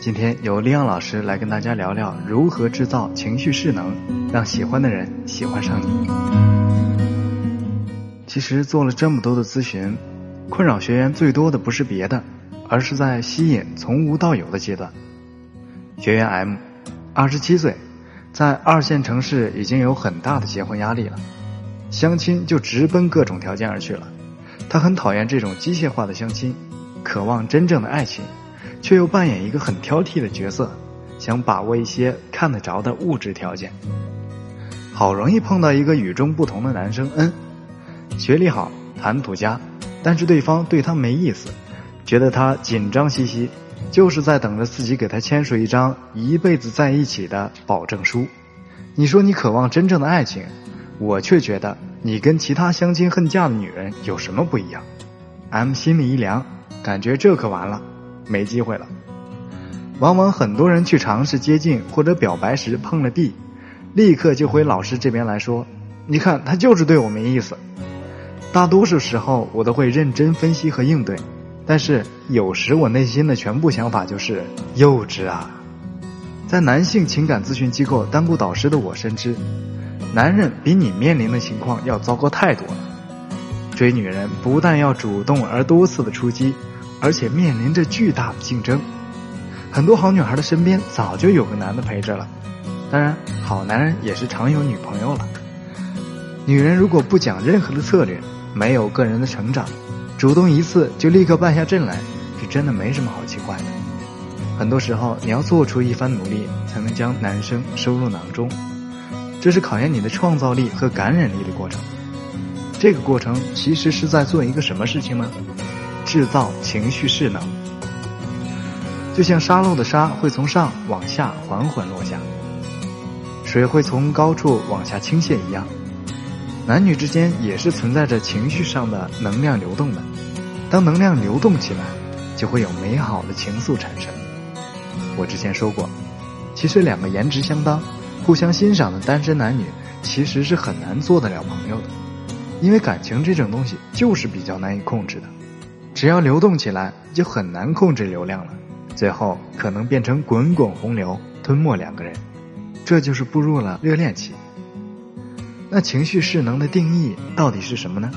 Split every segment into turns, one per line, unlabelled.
今天由利昂老师来跟大家聊聊如何制造情绪势能，让喜欢的人喜欢上你。其实做了这么多的咨询，困扰学员最多的不是别的，而是在吸引从无到有的阶段。学员 M，二十七岁，在二线城市已经有很大的结婚压力了，相亲就直奔各种条件而去了。他很讨厌这种机械化的相亲，渴望真正的爱情。却又扮演一个很挑剔的角色，想把握一些看得着的物质条件。好容易碰到一个与众不同的男生，嗯，学历好，谈吐佳，但是对方对他没意思，觉得他紧张兮兮，就是在等着自己给他签署一张一辈子在一起的保证书。你说你渴望真正的爱情，我却觉得你跟其他相亲恨嫁的女人有什么不一样？M 心里一凉，感觉这可完了。没机会了。往往很多人去尝试接近或者表白时碰了壁，立刻就回老师这边来说：“你看他就是对我没意思。”大多数时候我都会认真分析和应对，但是有时我内心的全部想法就是幼稚啊。在男性情感咨询机构当过导师的我深知，男人比你面临的情况要糟糕太多了。追女人不但要主动而多次的出击。而且面临着巨大的竞争，很多好女孩的身边早就有个男的陪着了。当然，好男人也是常有女朋友了。女人如果不讲任何的策略，没有个人的成长，主动一次就立刻败下阵来，是真的没什么好奇怪的。很多时候，你要做出一番努力，才能将男生收入囊中，这是考验你的创造力和感染力的过程。这个过程其实是在做一个什么事情呢？制造情绪势能，就像沙漏的沙会从上往下缓缓落下，水会从高处往下倾泻一样，男女之间也是存在着情绪上的能量流动的。当能量流动起来，就会有美好的情愫产生。我之前说过，其实两个颜值相当、互相欣赏的单身男女，其实是很难做得了朋友的，因为感情这种东西就是比较难以控制的。只要流动起来，就很难控制流量了，最后可能变成滚滚洪流，吞没两个人，这就是步入了热恋期。那情绪势能的定义到底是什么呢？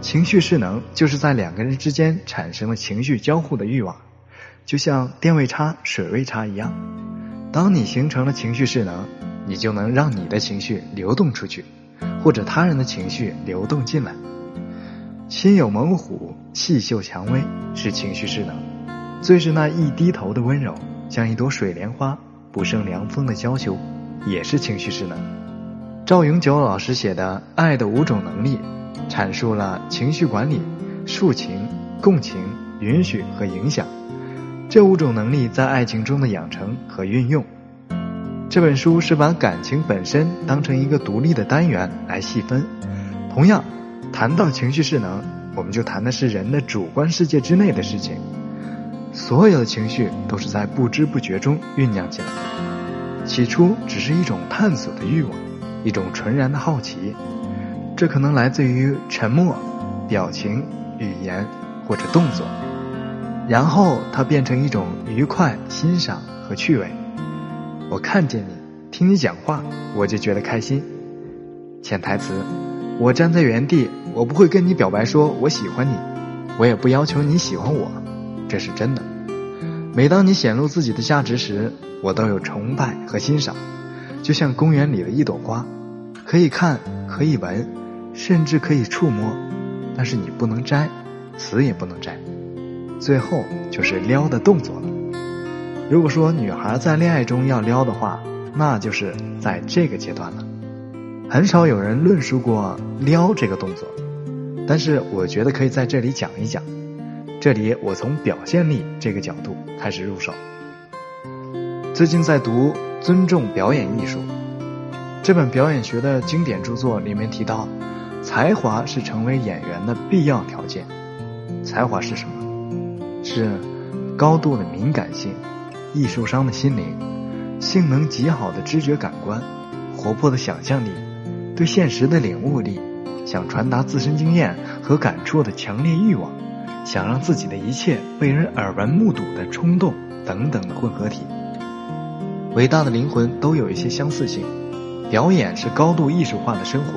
情绪势能就是在两个人之间产生了情绪交互的欲望，就像电位差、水位差一样。当你形成了情绪势能，你就能让你的情绪流动出去，或者他人的情绪流动进来。心有猛虎，细嗅蔷薇，是情绪势能；最是那一低头的温柔，像一朵水莲花，不胜凉风的娇羞，也是情绪势能。赵永久老师写的《爱的五种能力》，阐述了情绪管理、抒情、共情、允许和影响这五种能力在爱情中的养成和运用。这本书是把感情本身当成一个独立的单元来细分，同样。谈到情绪势能，我们就谈的是人的主观世界之内的事情。所有的情绪都是在不知不觉中酝酿起来的。起初只是一种探索的欲望，一种纯然的好奇。这可能来自于沉默、表情、语言或者动作。然后它变成一种愉快、欣赏和趣味。我看见你，听你讲话，我就觉得开心。潜台词：我站在原地。我不会跟你表白说我喜欢你，我也不要求你喜欢我，这是真的。每当你显露自己的价值时，我都有崇拜和欣赏，就像公园里的一朵花，可以看，可以闻，甚至可以触摸，但是你不能摘，死也不能摘。最后就是撩的动作了。如果说女孩在恋爱中要撩的话，那就是在这个阶段了。很少有人论述过撩这个动作。但是我觉得可以在这里讲一讲，这里我从表现力这个角度开始入手。最近在读《尊重表演艺术》这本表演学的经典著作，里面提到，才华是成为演员的必要条件。才华是什么？是高度的敏感性、艺术商的心灵、性能极好的知觉感官、活泼的想象力、对现实的领悟力。想传达自身经验和感触的强烈欲望，想让自己的一切被人耳闻目睹的冲动等等的混合体。伟大的灵魂都有一些相似性，表演是高度艺术化的生活，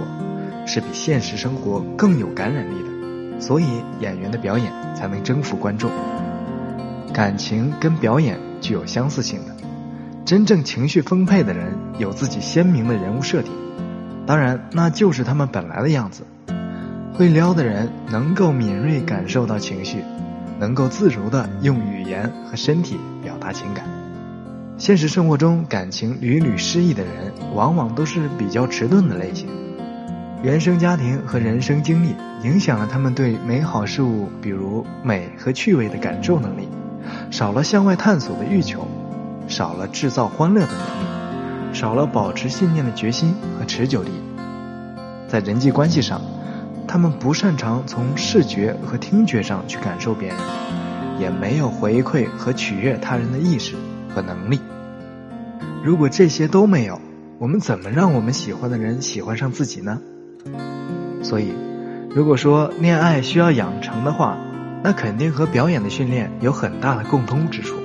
是比现实生活更有感染力的，所以演员的表演才能征服观众。感情跟表演具有相似性的，真正情绪丰沛的人有自己鲜明的人物设定，当然那就是他们本来的样子。会撩的人能够敏锐感受到情绪，能够自如的用语言和身体表达情感。现实生活中感情屡屡失意的人，往往都是比较迟钝的类型。原生家庭和人生经历影响了他们对美好事物，比如美和趣味的感受能力。少了向外探索的欲求，少了制造欢乐的能力，少了保持信念的决心和持久力。在人际关系上，他们不擅长从视觉和听觉上去感受别人，也没有回馈和取悦他人的意识和能力。如果这些都没有，我们怎么让我们喜欢的人喜欢上自己呢？所以，如果说恋爱需要养成的话，那肯定和表演的训练有很大的共通之处。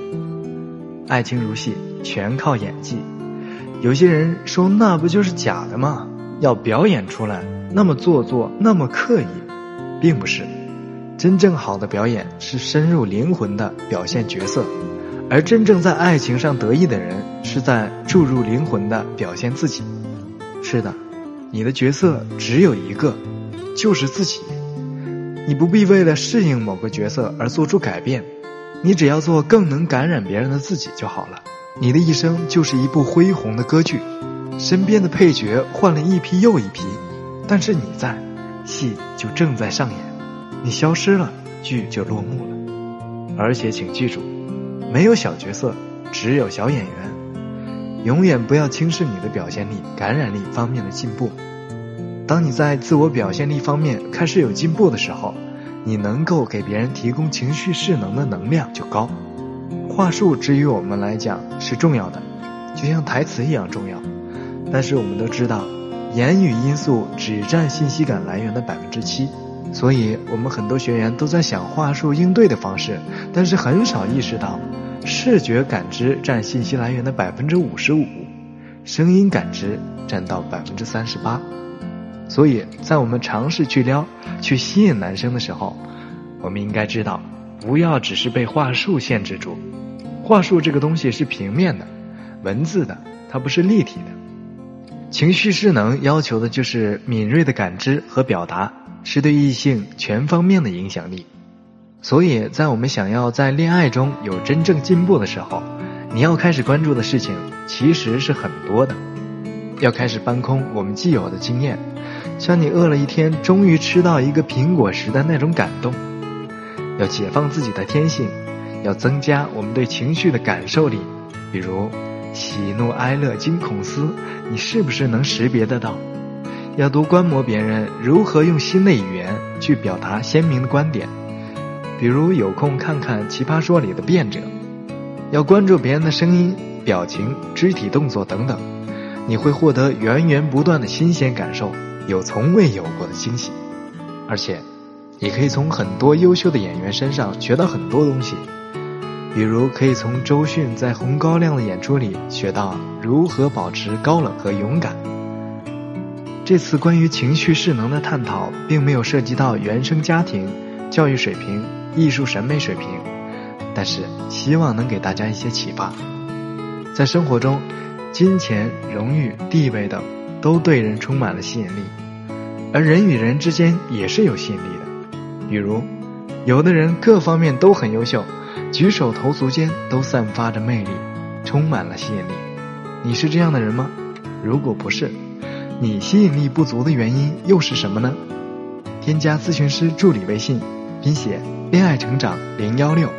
爱情如戏，全靠演技。有些人说那不就是假的吗？要表演出来，那么做作，那么刻意，并不是。真正好的表演是深入灵魂的表现角色，而真正在爱情上得意的人是在注入灵魂的表现自己。是的，你的角色只有一个，就是自己。你不必为了适应某个角色而做出改变，你只要做更能感染别人的自己就好了。你的一生就是一部恢宏的歌剧，身边的配角换了一批又一批，但是你在，戏就正在上演。你消失了，剧就落幕了。而且请记住，没有小角色，只有小演员。永远不要轻视你的表现力、感染力方面的进步。当你在自我表现力方面开始有进步的时候，你能够给别人提供情绪势能的能量就高。话术之于我们来讲是重要的，就像台词一样重要。但是我们都知道，言语因素只占信息感来源的百分之七，所以我们很多学员都在想话术应对的方式，但是很少意识到，视觉感知占信息来源的百分之五十五，声音感知占到百分之三十八。所以在我们尝试去撩、去吸引男生的时候，我们应该知道，不要只是被话术限制住。话术这个东西是平面的、文字的，它不是立体的。情绪势能要求的就是敏锐的感知和表达，是对异性全方面的影响力。所以在我们想要在恋爱中有真正进步的时候，你要开始关注的事情其实是很多的，要开始搬空我们既有的经验。像你饿了一天，终于吃到一个苹果时的那种感动，要解放自己的天性，要增加我们对情绪的感受力。比如喜怒哀乐惊恐思，你是不是能识别得到？要多观摩别人如何用新的语言去表达鲜明的观点。比如有空看看《奇葩说》里的辩者，要关注别人的声音、表情、肢体动作等等，你会获得源源不断的新鲜感受。有从未有过的惊喜，而且，你可以从很多优秀的演员身上学到很多东西，比如可以从周迅在《红高粱》的演出里学到如何保持高冷和勇敢。这次关于情绪势能的探讨，并没有涉及到原生家庭、教育水平、艺术审美水平，但是希望能给大家一些启发。在生活中，金钱、荣誉、地位等。都对人充满了吸引力，而人与人之间也是有吸引力的。比如，有的人各方面都很优秀，举手投足间都散发着魅力，充满了吸引力。你是这样的人吗？如果不是，你吸引力不足的原因又是什么呢？添加咨询师助理微信，拼写“恋爱成长零幺六”，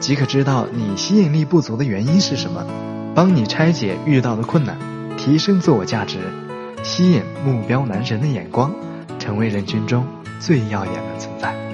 即可知道你吸引力不足的原因是什么，帮你拆解遇到的困难，提升自我价值。吸引目标男神的眼光，成为人群中最耀眼的存在。